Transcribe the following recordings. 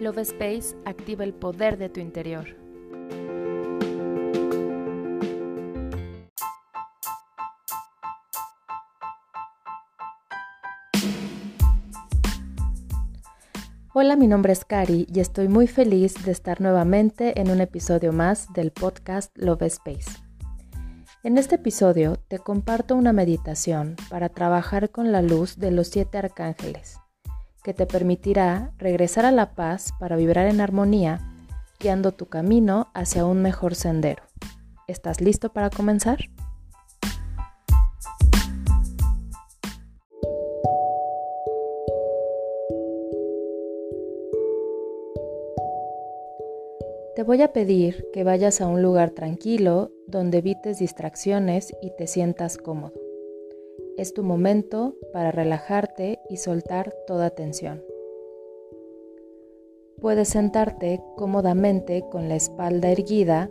Love Space activa el poder de tu interior. Hola, mi nombre es Cari y estoy muy feliz de estar nuevamente en un episodio más del podcast Love Space. En este episodio te comparto una meditación para trabajar con la luz de los siete arcángeles que te permitirá regresar a la paz para vibrar en armonía, guiando tu camino hacia un mejor sendero. ¿Estás listo para comenzar? Te voy a pedir que vayas a un lugar tranquilo donde evites distracciones y te sientas cómodo. Es tu momento para relajarte y soltar toda tensión. Puedes sentarte cómodamente con la espalda erguida,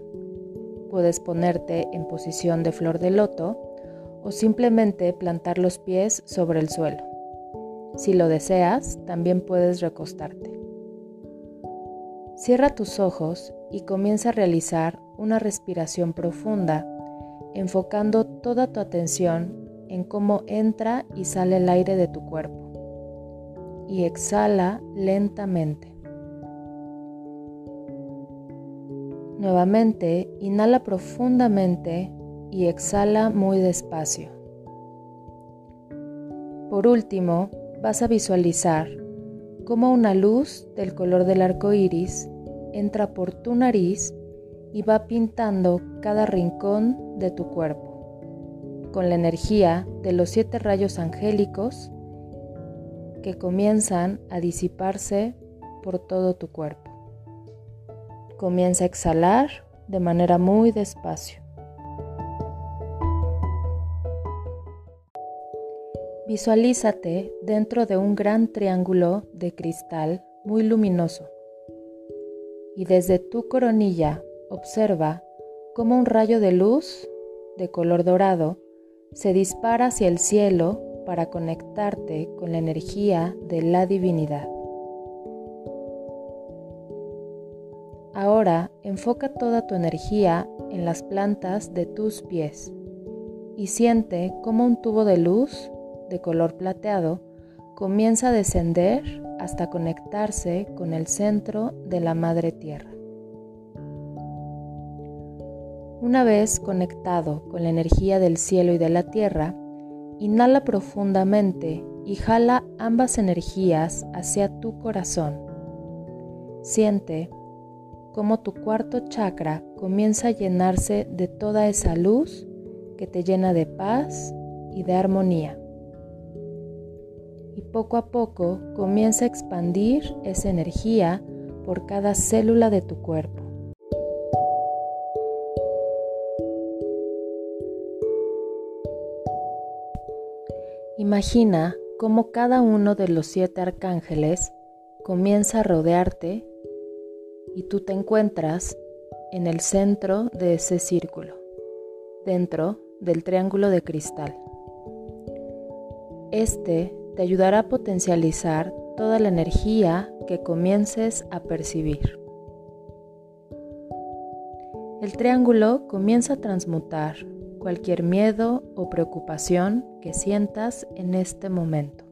puedes ponerte en posición de flor de loto o simplemente plantar los pies sobre el suelo. Si lo deseas, también puedes recostarte. Cierra tus ojos y comienza a realizar una respiración profunda, enfocando toda tu atención en cómo entra y sale el aire de tu cuerpo. Y exhala lentamente. Nuevamente, inhala profundamente y exhala muy despacio. Por último, vas a visualizar cómo una luz del color del arco iris entra por tu nariz y va pintando cada rincón de tu cuerpo con la energía de los siete rayos angélicos que comienzan a disiparse por todo tu cuerpo. Comienza a exhalar de manera muy despacio. Visualízate dentro de un gran triángulo de cristal muy luminoso y desde tu coronilla observa cómo un rayo de luz de color dorado se dispara hacia el cielo para conectarte con la energía de la divinidad. Ahora enfoca toda tu energía en las plantas de tus pies y siente cómo un tubo de luz de color plateado comienza a descender hasta conectarse con el centro de la Madre Tierra. Una vez conectado con la energía del cielo y de la tierra, inhala profundamente y jala ambas energías hacia tu corazón. Siente cómo tu cuarto chakra comienza a llenarse de toda esa luz que te llena de paz y de armonía. Y poco a poco comienza a expandir esa energía por cada célula de tu cuerpo. Imagina cómo cada uno de los siete arcángeles comienza a rodearte y tú te encuentras en el centro de ese círculo, dentro del triángulo de cristal. Este te ayudará a potencializar toda la energía que comiences a percibir. El triángulo comienza a transmutar cualquier miedo o preocupación que sientas en este momento.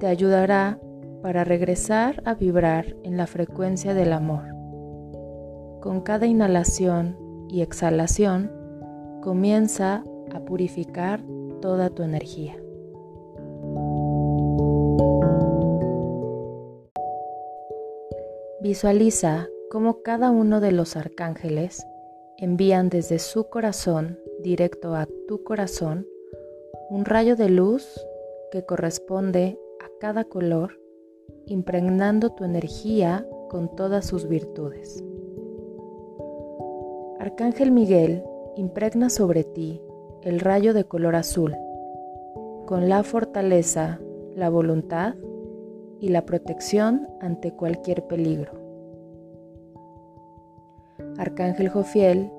Te ayudará para regresar a vibrar en la frecuencia del amor. Con cada inhalación y exhalación comienza a purificar toda tu energía. Visualiza cómo cada uno de los arcángeles envían desde su corazón directo a tu corazón un rayo de luz que corresponde a cada color, impregnando tu energía con todas sus virtudes. Arcángel Miguel impregna sobre ti el rayo de color azul, con la fortaleza, la voluntad y la protección ante cualquier peligro. Arcángel Jofiel,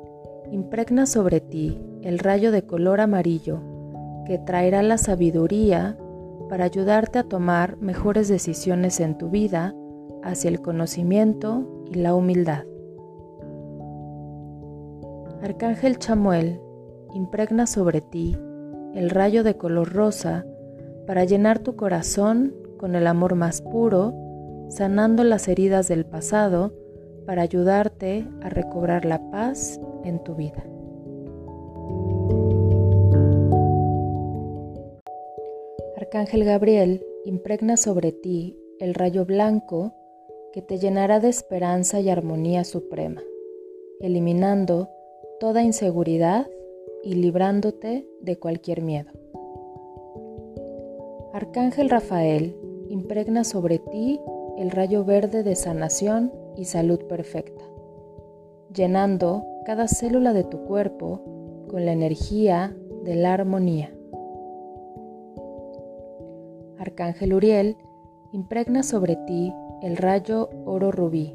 impregna sobre ti el rayo de color amarillo que traerá la sabiduría, para ayudarte a tomar mejores decisiones en tu vida hacia el conocimiento y la humildad. Arcángel Chamuel impregna sobre ti el rayo de color rosa para llenar tu corazón con el amor más puro, sanando las heridas del pasado para ayudarte a recobrar la paz en tu vida. Arcángel Gabriel impregna sobre ti el rayo blanco que te llenará de esperanza y armonía suprema, eliminando toda inseguridad y librándote de cualquier miedo. Arcángel Rafael impregna sobre ti el rayo verde de sanación y salud perfecta, llenando cada célula de tu cuerpo con la energía de la armonía. Arcángel Uriel impregna sobre ti el rayo oro rubí,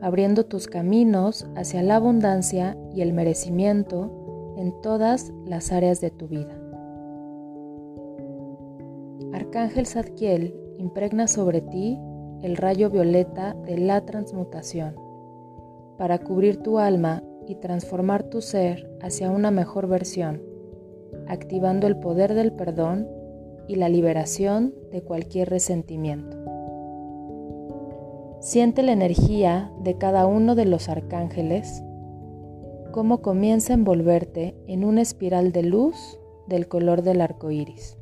abriendo tus caminos hacia la abundancia y el merecimiento en todas las áreas de tu vida. Arcángel Zadkiel impregna sobre ti el rayo violeta de la transmutación, para cubrir tu alma y transformar tu ser hacia una mejor versión, activando el poder del perdón y la liberación de cualquier resentimiento. Siente la energía de cada uno de los arcángeles, cómo comienza a envolverte en una espiral de luz del color del arco iris,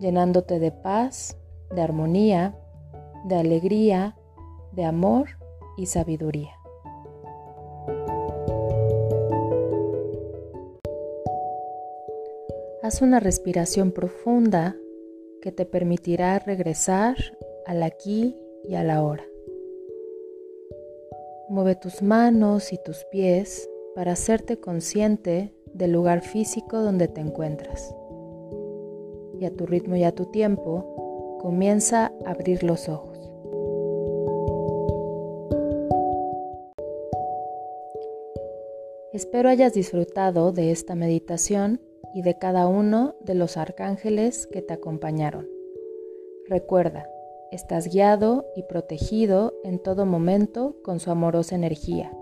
llenándote de paz, de armonía, de alegría, de amor y sabiduría. Haz una respiración profunda que te permitirá regresar al aquí y a la hora. Mueve tus manos y tus pies para hacerte consciente del lugar físico donde te encuentras. Y a tu ritmo y a tu tiempo, comienza a abrir los ojos. Espero hayas disfrutado de esta meditación y de cada uno de los arcángeles que te acompañaron. Recuerda, Estás guiado y protegido en todo momento con su amorosa energía.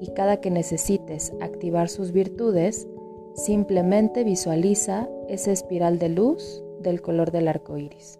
Y cada que necesites activar sus virtudes, simplemente visualiza esa espiral de luz del color del arco iris.